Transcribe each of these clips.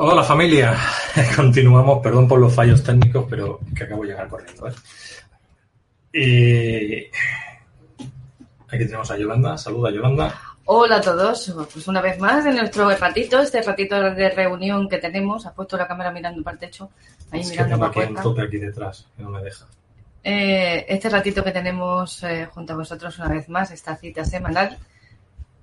Hola familia, continuamos, perdón por los fallos técnicos, pero que acabo de llegar corriendo. ¿eh? Y aquí tenemos a Yolanda, saluda Yolanda. Hola a todos, pues una vez más en nuestro ratito, este ratito de reunión que tenemos, ha puesto la cámara mirando para el techo, ahí Es que mirando tengo para aquí un tope aquí detrás, que no me deja. Eh, este ratito que tenemos eh, junto a vosotros una vez más, esta cita semanal,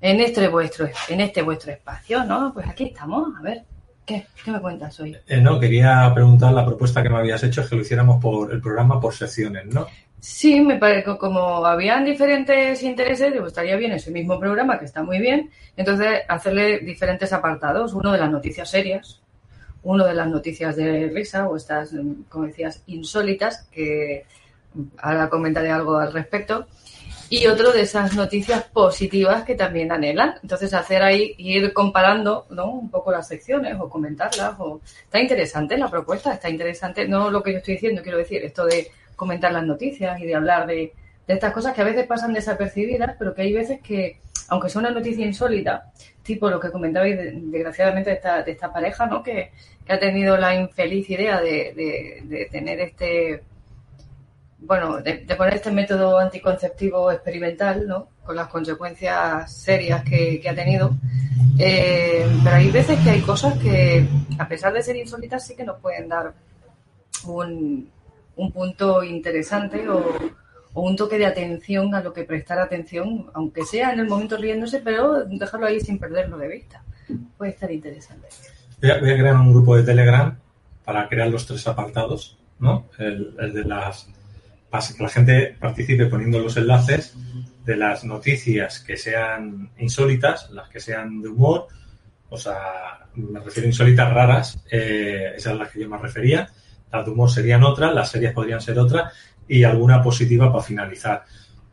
en este vuestro, en este vuestro espacio, ¿no? Pues aquí estamos, a ver, ¿qué? ¿Qué me cuentas hoy? Eh, no, quería preguntar, la propuesta que me habías hecho es que lo hiciéramos por el programa por secciones, ¿no? Sí, me parece que como habían diferentes intereses, digo, estaría bien ese mismo programa, que está muy bien, entonces hacerle diferentes apartados, uno de las noticias serias, uno de las noticias de risa, o estas, mm, como decías, insólitas, que mm, ahora comentaré algo al respecto, y otro de esas noticias positivas que también anhelan. Entonces hacer ahí, ir comparando, ¿no? Un poco las secciones, o comentarlas, o... Está interesante la propuesta, está interesante, no lo que yo estoy diciendo, quiero decir, esto de comentar las noticias y de hablar de, de estas cosas que a veces pasan desapercibidas, pero que hay veces que, aunque sea una noticia insólita, tipo lo que comentabais de- desgraciadamente de esta, de esta pareja, ¿no? Que, que ha tenido la infeliz idea de, de- de tener este, bueno, de, poner este método anticonceptivo experimental, ¿no? Con las consecuencias serias que, ha tenido. Eh, pero hay veces que hay cosas que, a pesar de ser insólitas, sí que nos pueden dar un, un punto interesante o, o un toque de atención a lo que prestar atención, aunque sea en el momento riéndose, pero dejarlo ahí sin perderlo de vista. Puede estar interesante. Voy a, voy a crear un grupo de Telegram para crear los tres apartados, ¿no? El, el de las que la gente participe poniendo los enlaces de las noticias que sean insólitas, las que sean de humor, o sea, me refiero a insólitas raras, eh, esas son las que yo me refería, las de humor serían otras, las series podrían ser otras y alguna positiva para finalizar.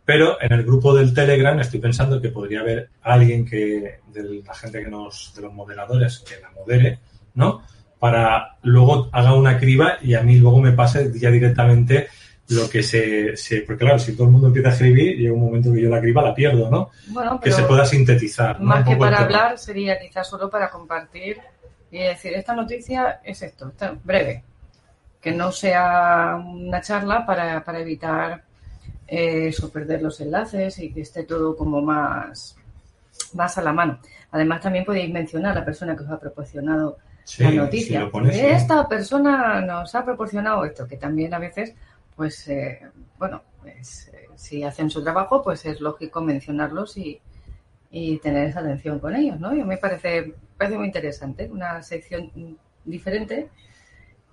Pero en el grupo del Telegram estoy pensando que podría haber alguien que, de la gente que nos, de los moderadores, que la modere, ¿no? Para luego haga una criba y a mí luego me pase ya directamente lo que se, se porque claro, si todo el mundo empieza a escribir, llega un momento que yo la criba la pierdo, ¿no? Bueno, Que se pueda sintetizar. ¿no? más que para hablar, sería quizás solo para compartir y decir, esta noticia es esto, está breve. Que no sea una charla para, para evitar eh, eso, perder los enlaces y que esté todo como más, más a la mano. Además, también podéis mencionar a la persona que os ha proporcionado Sí, la si noticia. lo pones, sí. Esta persona nos ha proporcionado esto, que también a veces, pues, eh, bueno, pues, eh, si hacen su trabajo, pues es lógico mencionarlos y, y tener esa atención con ellos, ¿no? Y me parece, parece muy interesante, una sección diferente,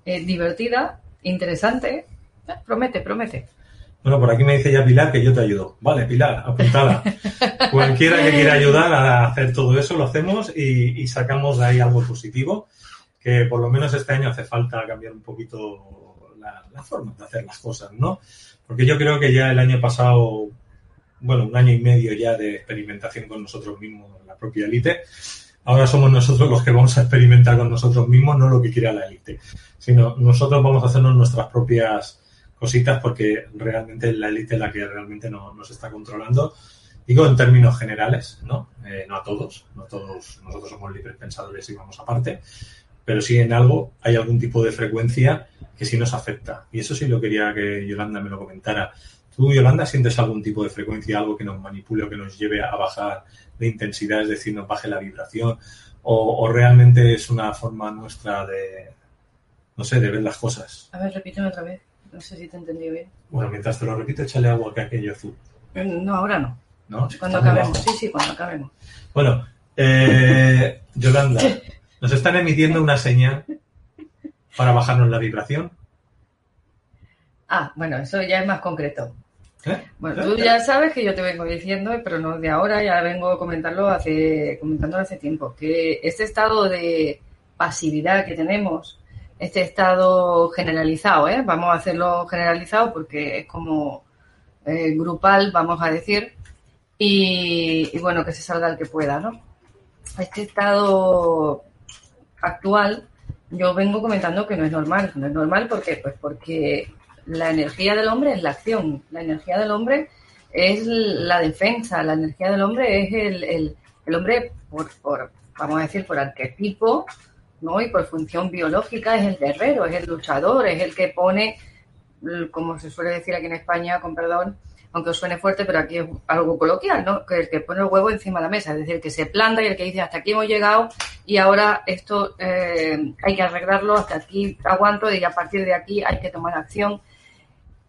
eh, divertida, interesante, Eh, promete, promete. Bueno, por aquí me dice ya Pilar que yo te ayudo. Vale, Pilar, apuntada. Cualquiera que quiera ayudar a hacer todo eso lo hacemos y, y sacamos de ahí algo positivo, que por lo menos este año hace falta cambiar un poquito la, forma de hacer las cosas, ¿no? Porque yo creo que ya el año pasado, bueno, un año y medio ya de experimentación con nosotros mismos, la propia élite, ahora somos nosotros los que vamos a experimentar con nosotros mismos, no lo que quiera la élite, sino nosotros vamos a hacernos nuestras propias cositas porque realmente la élite es la que realmente no, nos está controlando. Digo en términos generales, ¿no? Eh, no a todos, no todos, nosotros somos libres pensadores y vamos aparte, pero sí en algo hay algún tipo de frecuencia que sí nos afecta. Y eso sí lo quería que Yolanda me lo comentara. ¿Tú, Yolanda, sientes algún tipo de frecuencia, algo que nos manipule o que nos lleve a bajar de intensidad, es decir, nos baje la vibración? ¿O, o realmente es una forma nuestra de, no sé, de ver las cosas? A ver, repíteme otra vez. No sé si te he entendido bien. Bueno, mientras te lo repito, échale agua que aquello azul. Eh, No, ahora no. ¿no? Cuando acabemos. Sí, sí, cuando acabemos. Bueno, eh, Yolanda, nos están emitiendo una señal para bajarnos la vibración. Ah, bueno, eso ya es más concreto. ¿Eh? Bueno, ¿Eh? tú ya sabes que yo te vengo diciendo, pero no de ahora, ya vengo comentarlo hace, comentándolo hace tiempo, que este estado de pasividad que tenemos, este estado generalizado, ¿eh? vamos a hacerlo generalizado porque es como eh, grupal, vamos a decir, y, y bueno, que se salga el que pueda, ¿no? Este estado actual, yo vengo comentando que no es normal. No es normal ¿por qué? Pues porque la energía del hombre es la acción, la energía del hombre es la defensa, la energía del hombre es el, el, el hombre, por, por, vamos a decir, por arquetipo, ¿no? Y por función biológica es el guerrero, es el luchador, es el que pone, como se suele decir aquí en España, con perdón, aunque os suene fuerte, pero aquí es algo coloquial, ¿no? Que el que pone el huevo encima de la mesa, es decir, el que se planta y el que dice hasta aquí hemos llegado y ahora esto eh, hay que arreglarlo, hasta aquí aguanto y a partir de aquí hay que tomar acción.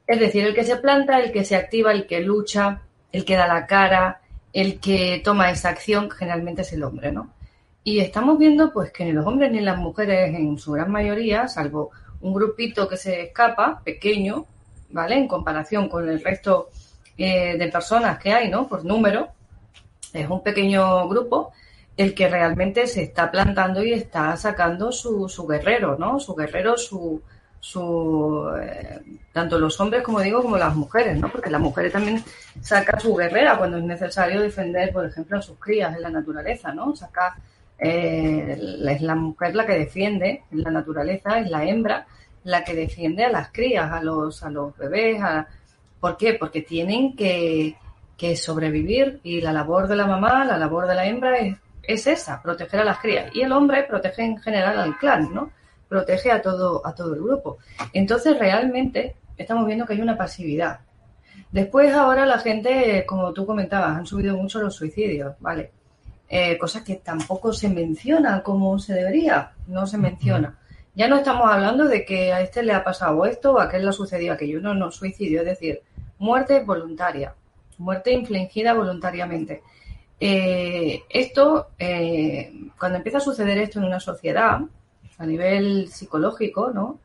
Es decir, el que se planta, el que se activa, el que lucha, el que da la cara, el que toma esa acción, generalmente es el hombre, ¿no? Y estamos viendo pues que ni los hombres ni las mujeres en su gran mayoría, salvo un grupito que se escapa, pequeño, ¿vale? En comparación con el resto eh, de personas que hay, ¿no? Por número, es un pequeño grupo el que realmente se está plantando y está sacando su, su guerrero, ¿no? Su guerrero, su, su eh, tanto los hombres como digo como las mujeres, ¿no? Porque las mujeres también sacan su guerrera cuando es necesario defender, por ejemplo, a sus crías en la naturaleza, ¿no? Saca eh, es la mujer la que defiende en la naturaleza, es la hembra la que defiende a las crías, a los, a los bebés, a, ¿por qué? Porque tienen que, que sobrevivir y la labor de la mamá, la labor de la hembra es, es esa, proteger a las crías. Y el hombre protege en general al clan, ¿no? Protege a todo, a todo el grupo. Entonces, realmente, estamos viendo que hay una pasividad. Después, ahora la gente, como tú comentabas, han subido mucho los suicidios, ¿vale? Eh, cosas que tampoco se mencionan como se debería, no se menciona. Ya no estamos hablando de que a este le ha pasado esto o a aquel le ha sucedido aquello, no, no, suicidio, es decir, muerte voluntaria, muerte infligida voluntariamente. Eh, esto, eh, cuando empieza a suceder esto en una sociedad, a nivel psicológico, ¿no?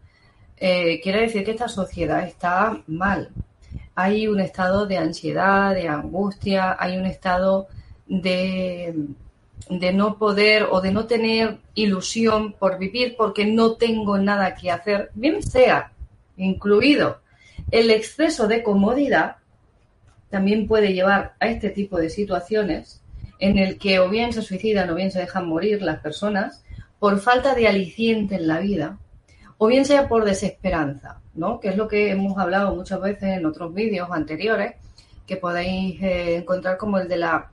Eh, quiere decir que esta sociedad está mal. Hay un estado de ansiedad, de angustia, hay un estado de, de no poder o de no tener ilusión por vivir porque no tengo nada que hacer, bien sea incluido el exceso de comodidad, también puede llevar a este tipo de situaciones en el que o bien se suicidan o bien se dejan morir las personas por falta de aliciente en la vida, o bien sea por desesperanza, ¿no? Que es lo que hemos hablado muchas veces en otros vídeos anteriores, que podéis eh, encontrar como el de la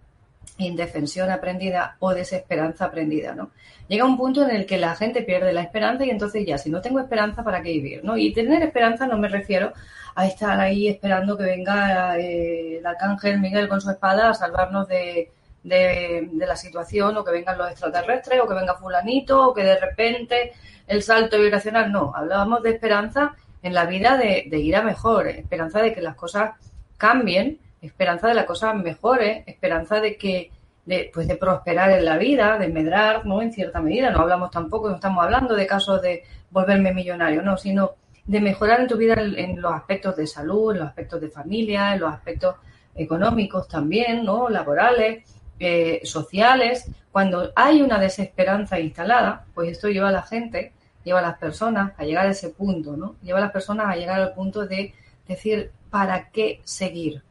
indefensión aprendida o desesperanza aprendida, ¿no? Llega un punto en el que la gente pierde la esperanza y entonces ya, si no tengo esperanza, ¿para qué vivir? ¿no? Y tener esperanza no me refiero a estar ahí esperando que venga eh, el arcángel Miguel con su espada a salvarnos de, de, de, la situación o que vengan los extraterrestres o que venga fulanito o que de repente el salto vibracional, no, hablábamos de esperanza en la vida de, de ir a mejor, esperanza de que las cosas cambien esperanza de las cosas mejores, esperanza de que de, pues de prosperar en la vida, de medrar, ¿no? En cierta medida. No hablamos tampoco, no estamos hablando de casos de volverme millonario, no, sino de mejorar en tu vida en, en los aspectos de salud, en los aspectos de familia, en los aspectos económicos también, ¿no? Laborales, eh, sociales. Cuando hay una desesperanza instalada, pues esto lleva a la gente, lleva a las personas a llegar a ese punto, ¿no? Lleva a las personas a llegar al punto de decir, ¿para qué seguir?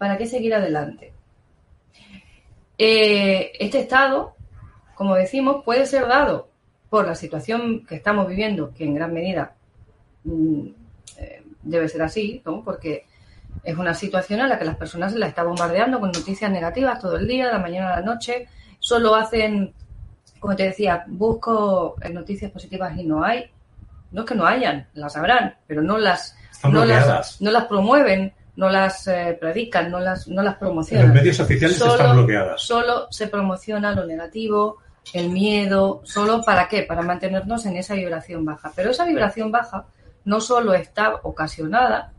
¿Para qué seguir adelante? Eh, este estado, como decimos, puede ser dado por la situación que estamos viviendo, que en gran medida mm, eh, debe ser así, ¿no? Porque es una situación en la que las personas se la están bombardeando con noticias negativas todo el día, de la mañana a la noche. Solo hacen, como te decía, busco noticias positivas y no hay. No es que no hayan, las habrán, pero no las, no las, no las promueven, no las eh, predican, no las, no las promocionan. En los medios oficiales solo, están bloqueadas. Solo se promociona lo negativo, el miedo, solo para qué? Para mantenernos en esa vibración baja. Pero esa vibración baja no solo está ocasionada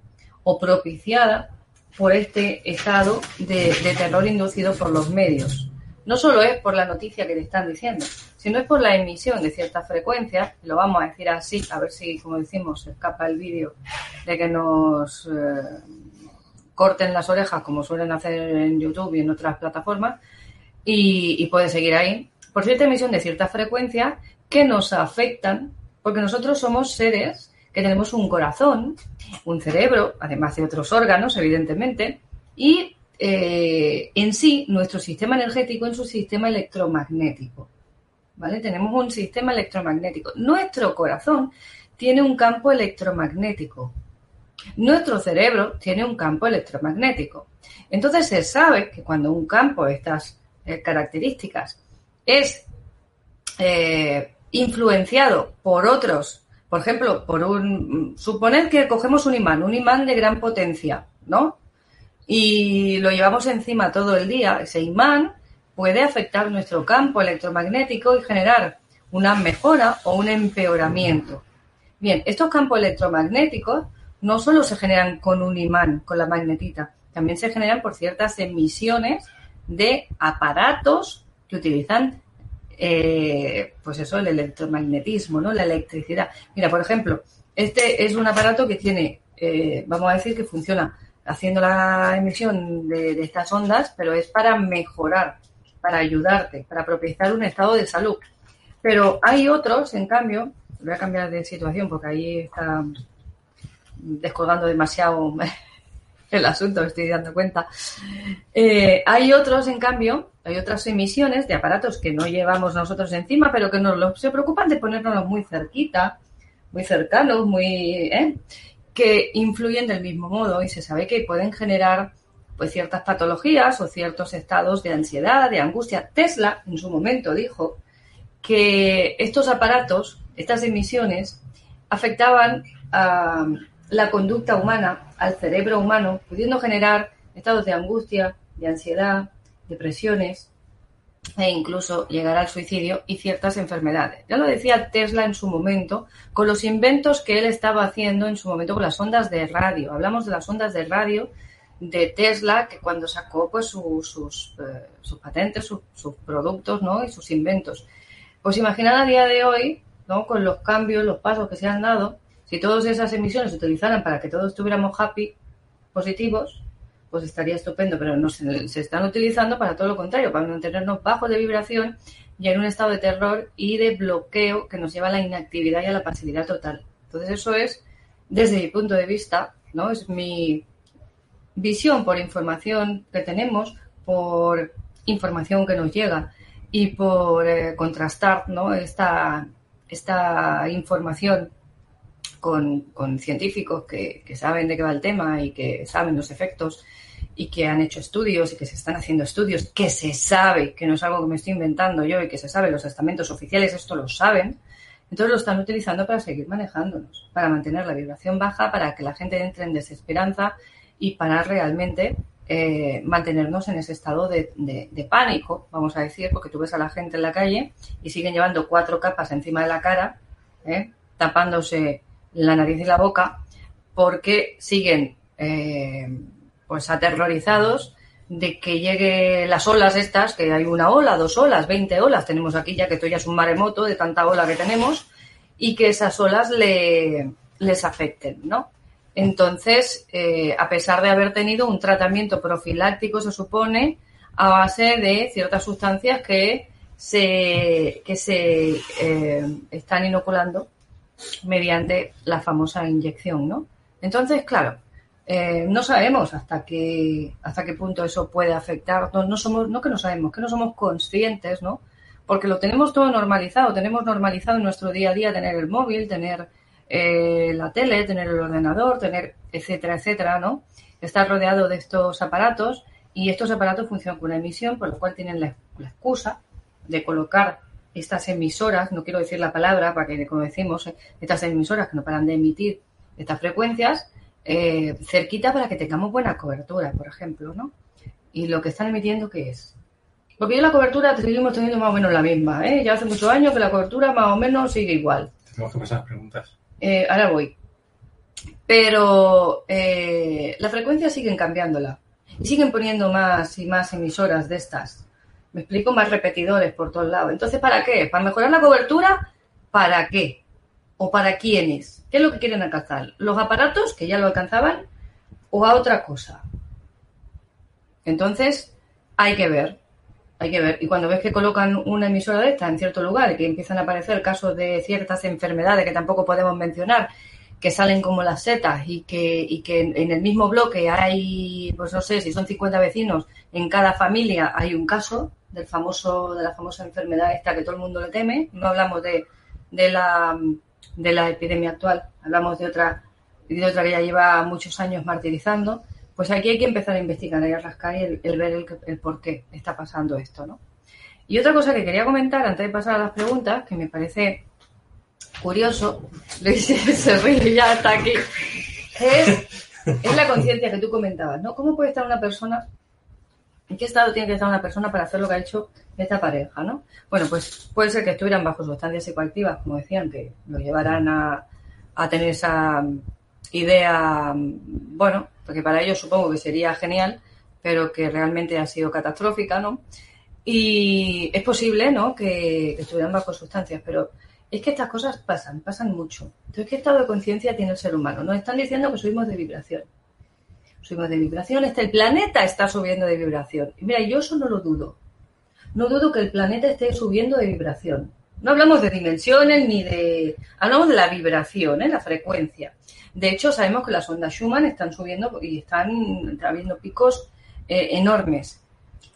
o propiciada por este estado de, de terror inducido por los medios. No solo es por la noticia que te están diciendo, sino es por la emisión de ciertas frecuencias, lo vamos a decir así, a ver si, como decimos, se escapa el vídeo de que nos... Eh, corten las orejas como suelen hacer en YouTube y en otras plataformas y, y seguir ahí por cierta emisión de ciertas frecuencias que nos afectan porque nosotros somos seres que tenemos un corazón, un cerebro, además de otros órganos, evidentemente, y eh, en sí nuestro sistema energético es un sistema electromagnético. ¿Vale? Tenemos un sistema electromagnético. Nuestro corazón tiene un campo electromagnético. Nuestro cerebro tiene un campo electromagnético. Entonces se sabe que cuando un campo de estas eh, características es eh, influenciado por otros, por ejemplo, por un, suponed que cogemos un imán, un imán de gran potencia, ¿no? Y lo llevamos encima todo el día, ese imán puede afectar nuestro campo electromagnético y generar una mejora o un empeoramiento. Bien, estos campos electromagnéticos no solo se generan con un imán, con la magnetita, también se generan por ciertas emisiones de aparatos que utilizan, eh, pues eso, el electromagnetismo, ¿no? La electricidad. Mira, por ejemplo, este es un aparato que tiene, eh, vamos a decir que funciona haciendo la emisión de, de estas ondas, pero es para mejorar, para ayudarte, para propiciar un estado de salud. Pero hay otros, en cambio, voy a cambiar de situación porque ahí está descolgando demasiado el asunto, me estoy dando cuenta. Eh, hay otros, en cambio, hay otras emisiones de aparatos que no llevamos nosotros encima, pero que nos se preocupan de ponernos muy cerquita, muy cercanos, muy, ¿eh? que influyen del mismo modo y se sabe que pueden generar pues ciertas patologías o ciertos estados de ansiedad, de angustia. Tesla en su momento dijo que estos aparatos, estas emisiones, afectaban a la conducta humana al cerebro humano, pudiendo generar estados de angustia, de ansiedad, depresiones e incluso llegar al suicidio y ciertas enfermedades. Ya lo decía Tesla en su momento con los inventos que él estaba haciendo en su momento con las ondas de radio. Hablamos de las ondas de radio de Tesla que cuando sacó pues sus, eh, sus patentes, sus productos ¿no? y sus inventos. Pues imaginar a día de hoy, con los cambios, los pasos que se han dado, si todas esas emisiones se utilizaran para que todos estuviéramos happy, positivos, pues estaría estupendo, pero no se, están utilizando para todo lo contrario, para mantenernos bajos de vibración y en un estado de terror y de bloqueo que nos lleva a la inactividad y a la pasividad total. Entonces eso es, desde mi punto de vista, ¿no? Es mi visión por información que tenemos, por información que nos llega y por eh, contrastar ¿no? esta, esta información con, con científicos que, saben de qué va el tema y que saben los efectos y que han hecho estudios y que se están haciendo estudios, que se sabe, que no es algo que me estoy inventando yo y que se sabe, los estamentos oficiales esto lo saben, entonces lo están utilizando para seguir manejándonos, para mantener la vibración baja, para que la gente entre en desesperanza y para realmente eh, mantenernos en ese estado de, pánico, vamos a decir, porque tú ves a la gente en la calle y siguen llevando cuatro capas encima de la cara, ¿eh? tapándose la nariz y la boca, porque siguen eh, pues aterrorizados de que llegue las olas estas, que hay una ola, dos olas, veinte olas, tenemos aquí ya que esto ya es un maremoto de tanta ola que tenemos, y que esas olas le, les afecten, ¿no? Entonces, eh, a pesar de haber tenido un tratamiento profiláctico, se supone, a base de ciertas sustancias que se, que se eh, están inoculando mediante la famosa inyección, ¿no? Entonces, claro, eh, no sabemos hasta qué, hasta qué punto eso puede afectar. No, no, somos, no que no sabemos, que no somos conscientes, ¿no? Porque lo tenemos todo normalizado, tenemos normalizado en nuestro día a día tener el móvil, tener eh, la tele, tener el ordenador, tener etcétera, etcétera, ¿no? Estar rodeado de estos aparatos y estos aparatos funcionan con una emisión, por lo cual tienen la, la excusa de colocar estas emisoras, no quiero decir la palabra para que, como decimos, estas emisoras que no paran de emitir estas frecuencias, eh, cerquita para que tengamos buena cobertura, por ejemplo, ¿no? Y lo que están emitiendo, ¿qué es? Porque yo la cobertura seguimos teniendo más o menos la misma, ¿eh? Ya hace muchos años que la cobertura más o menos sigue igual. Tenemos que pasar preguntas. Eh, ahora voy. Pero eh, la frecuencia siguen cambiándola. Y siguen poniendo más y más emisoras de estas. Me explico, más repetidores por todos lados. Entonces, ¿para qué? ¿Para mejorar la cobertura? ¿Para qué? ¿O para quiénes? ¿Qué es lo que quieren alcanzar? ¿Los aparatos, que ya lo alcanzaban? ¿O a otra cosa? Entonces, hay que ver, hay que ver. Y cuando ves que colocan una emisora de esta en cierto lugar y que empiezan a aparecer casos de ciertas enfermedades que tampoco podemos mencionar, que salen como las setas y que, y que en el mismo bloque hay, pues no sé, si son 50 vecinos, en cada familia hay un caso del famoso, de la famosa enfermedad esta que todo el mundo le teme. No hablamos de, de la de la epidemia actual, hablamos de otra, de otra que ya lleva muchos años martirizando, pues aquí hay que empezar a investigar y a rascar y el, ver el, el, por qué está pasando esto, ¿no? Y otra cosa que quería comentar antes de pasar a las preguntas, que me parece curioso, Luis se ríe ya está aquí, es, es la conciencia que tú comentabas, ¿no? ¿Cómo puede estar una persona, en qué estado tiene que estar una persona para hacer lo que ha hecho esta pareja, ¿no? Bueno, pues puede ser que estuvieran bajo sustancias psicoactivas, como decían, que lo llevarán a, a tener esa idea, bueno, porque para ellos supongo que sería genial, pero que realmente ha sido catastrófica, ¿no? Y es posible, ¿no?, que, que estuvieran bajo sustancias, pero es que estas cosas pasan, pasan mucho. Entonces, ¿qué estado de conciencia tiene el ser humano? Nos están diciendo que subimos de vibración. Subimos de vibración, este, el planeta está subiendo de vibración. Y mira, yo eso no lo dudo no dudo que el planeta esté subiendo de vibración. No hablamos de dimensiones ni de... Hablamos de la vibración, ¿eh? la frecuencia. De hecho, sabemos que las ondas Schumann están subiendo y están habiendo picos eh, enormes.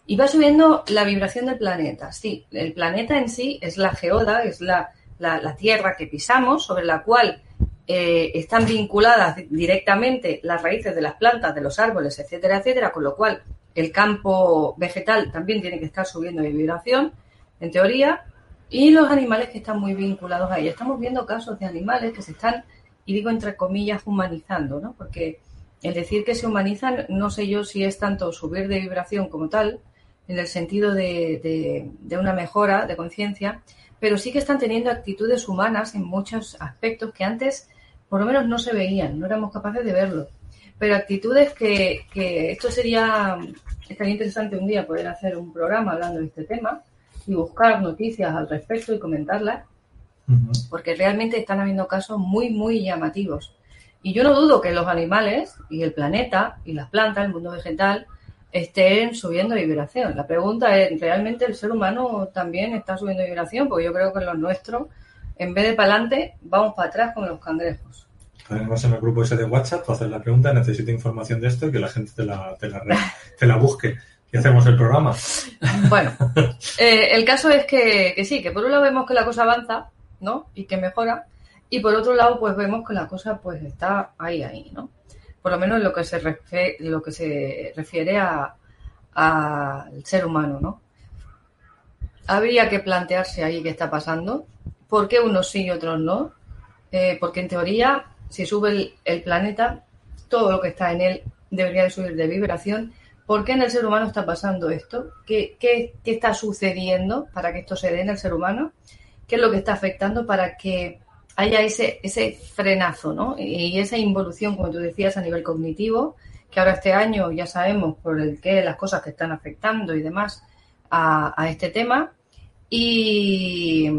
Y va subiendo la vibración del planeta. Sí, el planeta en sí es la geoda, es la, la tierra que pisamos, sobre la cual eh, están vinculadas directamente las raíces de las plantas, de los árboles, etcétera, etcétera, con lo cual el campo vegetal también tiene que estar subiendo de vibración, en teoría, y los animales que están muy vinculados a ella. Estamos viendo casos de animales que se están, y digo entre comillas, humanizando, ¿no? Porque el decir que se humanizan, no sé yo si es tanto subir de vibración como tal, en el sentido de, de, de una mejora de conciencia, pero sí que están teniendo actitudes humanas en muchos aspectos que antes por lo menos no se veían, no éramos capaces de verlo pero actitudes que, que esto sería, estaría interesante un día poder hacer un programa hablando de este tema y buscar noticias al respecto y comentarlas, porque realmente están habiendo casos muy, muy llamativos. Y yo no dudo que los animales y el planeta y las plantas, el mundo vegetal, estén subiendo vibración. La pregunta es, ¿realmente el ser humano también está subiendo vibración? Porque yo creo que en lo nuestro, en vez de para adelante, vamos para atrás con los cangrejos además en el grupo ese de WhatsApp, tú haces la pregunta, necesito información de esto y que la gente te la, te la, te la busque. Y hacemos el programa. Bueno, eh, el caso es que, que, sí, que por un lado vemos que la cosa avanza, ¿no? Y que mejora. Y por otro lado, pues vemos que la cosa pues está ahí, ahí, ¿no? Por lo menos lo que se refiere, lo que se refiere a al ser humano, ¿no? Habría que plantearse ahí qué está pasando, por qué unos sí y otros no, eh, porque en teoría si sube el, planeta, todo lo que está en él debería de subir de vibración. ¿Por qué en el ser humano está pasando esto? ¿Qué, qué, qué está sucediendo para que esto se dé en el ser humano? ¿Qué es lo que está afectando para que haya ese, frenazo ¿no? y esa involución, como tú decías, a nivel cognitivo, que ahora este año ya sabemos por el que las cosas que están afectando y demás a, a este tema. Y,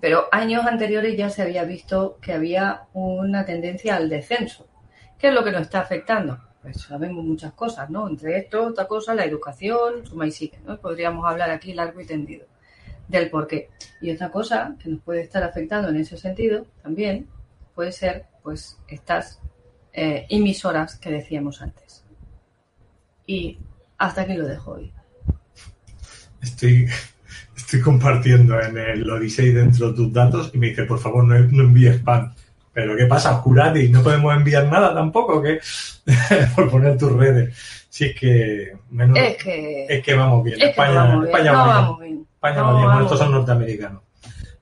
pero años anteriores ya se había visto que había una tendencia al descenso. ¿Qué es lo que nos está afectando? Pues sabemos muchas cosas, ¿no? Entre esto, otra cosa, la educación, suma y sigue, ¿no? Podríamos hablar aquí largo y tendido del por qué. Y otra cosa que nos puede estar afectando en ese sentido también puede ser, pues, estas eh, emisoras que decíamos antes. Y hasta aquí lo dejo hoy. Estoy estoy compartiendo en el Odyssey dentro de tus datos y me dice, por favor, no, no envíes spam. Pero ¿qué pasa? y no podemos enviar nada tampoco, que por poner tus redes. Si es que, menos, es que, es que vamos bien. Es España, que no vamos bien. España, No va vamos bien. España No va bien. Bueno, estos son norteamericanos.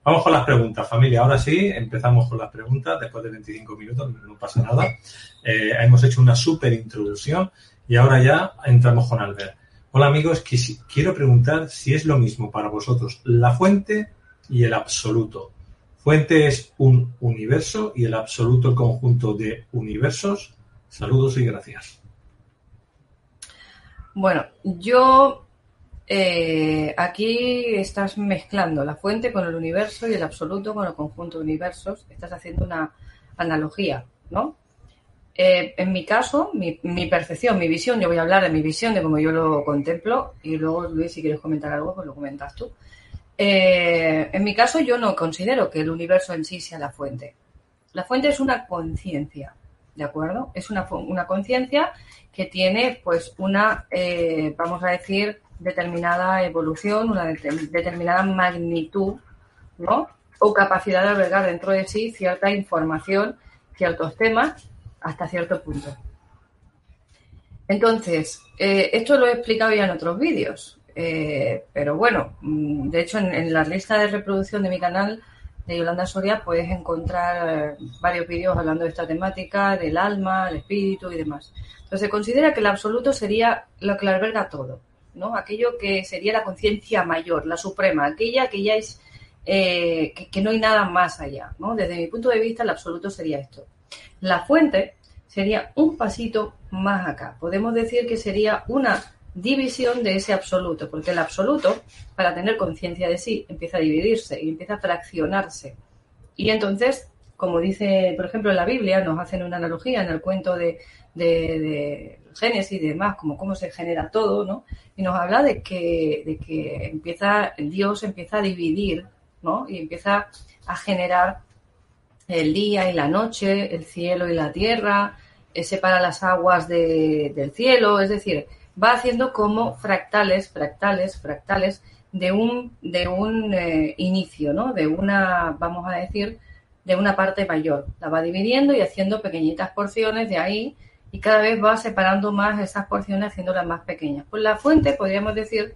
Vamos con las preguntas, familia. Ahora sí, empezamos con las preguntas después de 25 minutos, no pasa nada. Eh, hemos hecho una súper introducción y ahora ya entramos con Albert. Hola amigos, quiero preguntar si es lo mismo para vosotros la fuente y el absoluto. Fuente es un universo y el absoluto el conjunto de universos. Saludos y gracias. Bueno, yo eh, aquí estás mezclando la fuente con el universo y el absoluto con el conjunto de universos. Estás haciendo una analogía, ¿no? Eh, en mi caso, mi, percepción, mi visión, yo voy a hablar de mi visión, de cómo yo lo contemplo, y luego, Luis, si quieres comentar algo, pues lo comentas tú. Eh, en mi caso, yo no considero que el universo en sí sea la fuente. La fuente es una conciencia, ¿de acuerdo? Es una, conciencia que tiene, pues, una, eh, vamos a decir, determinada evolución, una det- determinada magnitud, ¿no? O capacidad de albergar dentro de sí cierta información, ciertos temas, hasta cierto punto. Entonces, eh, esto lo he explicado ya en otros vídeos, eh, pero bueno, mm, de hecho en, la lista de reproducción de mi canal de Yolanda Soria puedes encontrar eh, varios vídeos hablando de esta temática, del alma, el espíritu y demás. Entonces se considera que el absoluto sería lo que lo alberga todo, ¿no? Aquello que sería la conciencia mayor, la suprema, aquella que ya es, que, que no hay nada más allá, ¿no? Desde mi punto de vista el absoluto sería esto. La fuente sería un pasito más acá. Podemos decir que sería una división de ese absoluto, porque el absoluto, para tener conciencia de sí, empieza a dividirse y empieza a fraccionarse. Y entonces, como dice, por ejemplo, en la Biblia, nos hacen una analogía en el cuento de, de, de Génesis y demás, como cómo se genera todo, ¿no? Y nos habla de que, de que empieza, Dios empieza a dividir, ¿no? Y empieza a generar el día y la noche, el cielo y la tierra, eh, separa las aguas de- del cielo, es decir, va haciendo como fractales, fractales, fractales de un, de un eh, inicio, ¿no? De una, vamos a decir, de una parte mayor. La va dividiendo y haciendo pequeñitas porciones de ahí y cada vez va separando más esas porciones, haciéndolas más pequeñas. Pues la fuente, podríamos decir,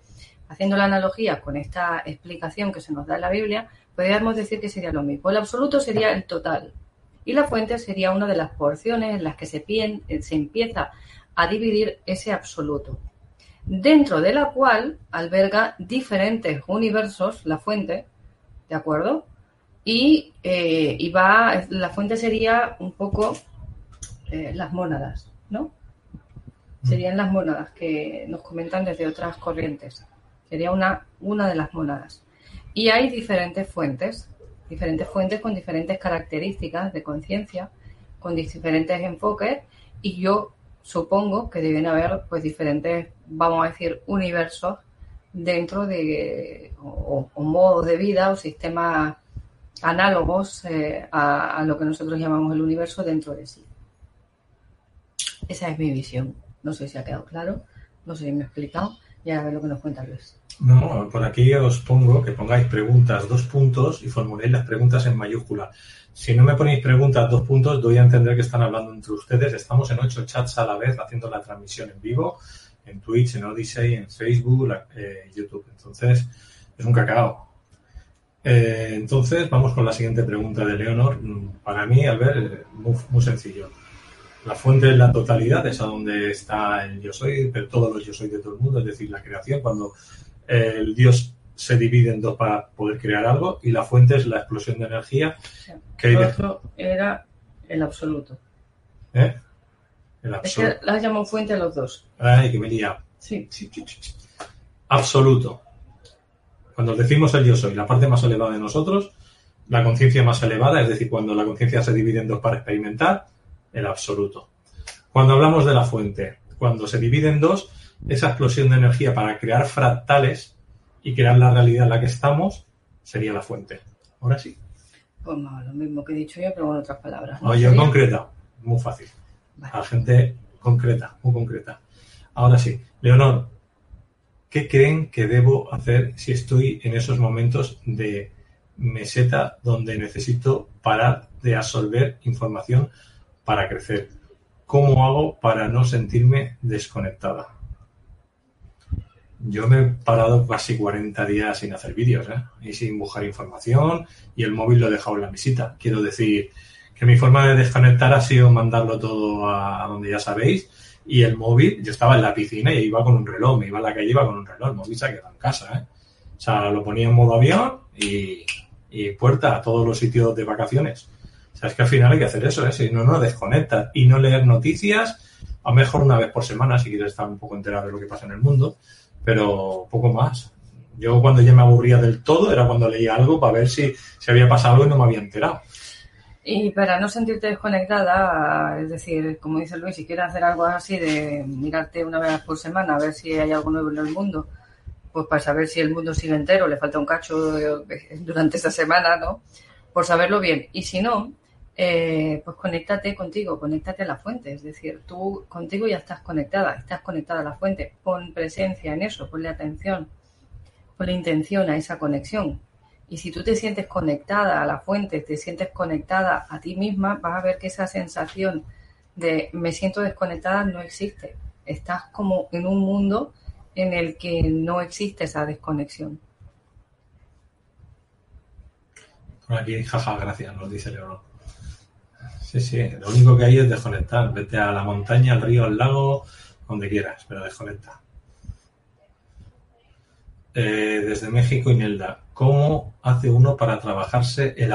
haciendo la analogía con esta explicación que se nos da en la Biblia, podríamos decir que sería lo mismo. El absoluto sería el total y la fuente sería una de las porciones en las que se, pien- se empieza a dividir ese absoluto, dentro de la cual alberga diferentes universos, la fuente, ¿de acuerdo? Y, eh, y va, la fuente sería un poco eh, las mónadas, ¿no? Serían las mónadas que nos comentan desde otras corrientes. Sería una, una de las mónadas. Y hay diferentes fuentes, diferentes fuentes con diferentes características de conciencia, con diferentes enfoques, y yo supongo que deben haber pues diferentes, vamos a decir, universos dentro de, o, modos de vida o sistemas análogos eh, a lo que nosotros llamamos el universo dentro de sí. Esa es mi visión. No sé si ha quedado claro, no sé si me he explicado, y a ver lo que nos cuenta Luis. No, por aquí os pongo que pongáis preguntas, dos puntos, y formuléis las preguntas en mayúscula. Si no me ponéis preguntas, dos puntos, doy a entender que están hablando entre ustedes. Estamos en ocho chats a la vez haciendo la transmisión en vivo, en Twitch, en Odyssey, en Facebook, la- eh, YouTube. Entonces, es un cacao. Eh, entonces, vamos con la siguiente pregunta de Leonor. Mm, Para mí, al ver, eh, muy, muy sencillo. La fuente es la totalidad, es a donde está el yo soy, pero todos los yo soy de todo el mundo, es decir, la creación, cuando eh, el Dios se divide en dos para poder crear algo y la fuente es la explosión de energía que Lo otro era el absoluto. ¿eh? El Es absoluto. que las llamo fuente a los dos. Ay, que me lía. Sí, sí. Absoluto. Cuando decimos el yo soy, la parte más elevada de nosotros, la conciencia más elevada, es decir, cuando la conciencia se divide en dos para experimentar, el absoluto. Cuando hablamos de la fuente, cuando se divide en dos, esa explosión de energía para crear fractales y crear la realidad en la que estamos, sería la fuente. Ahora sí. Pues no, lo mismo que he dicho yo, pero con otras palabras. ¿no? Oye, Sería- concreta, muy fácil. Vale. A la gente concreta, muy concreta. Ahora sí, Leonor, ¿qué creen que debo hacer si estoy en esos momentos de meseta donde necesito parar de absorber información para crecer? ¿Cómo hago para no sentirme desconectada? Yo me he parado casi 40 días sin hacer vídeos ¿eh? y sin buscar información y el móvil lo he dejado en la visita. Quiero decir que mi forma de desconectar ha sido mandarlo todo a, donde ya sabéis y el móvil, yo estaba en la piscina y iba con un reloj, me iba a la calle iba con un reloj, el móvil se ha quedado en casa. ¿eh? O sea, lo ponía en modo avión y puerta a todos los sitios de vacaciones. O sea, es que al final hay que hacer eso, ¿eh? si no, no desconectas y no leer noticias, a lo mejor una vez por semana si quieres estar un poco enterado de lo que pasa en el mundo, pero poco más. Yo cuando ya me aburría del todo era cuando leía algo para ver si, si había pasado algo y no me había enterado. Y para no sentirte desconectada, es decir, como dice Luis, si quieres hacer algo así de mirarte una vez por semana a ver si hay algo nuevo en el mundo, pues para saber si el mundo sigue entero, le falta un cacho eh, durante esta semana, ¿no? Por saberlo bien. Y si no, eh, pues conéctate contigo, conéctate a la fuente. Es decir, tú contigo ya estás conectada, estás conectada a la fuente. Pon presencia en eso, ponle atención, ponle intención a esa conexión. Y si tú te sientes conectada a la fuente, te sientes conectada a ti misma, vas a ver que esa sensación de me siento desconectada no existe. Estás como en un mundo en el que no existe esa desconexión. Por aquí, jaja, gracias, nos dice Leonor. Sí, sí, lo único que hay es desconectar. Vete a la montaña, al río, al lago, donde quieras, pero desconecta. Eh, desde México, Inelda, ¿cómo hace uno para trabajarse el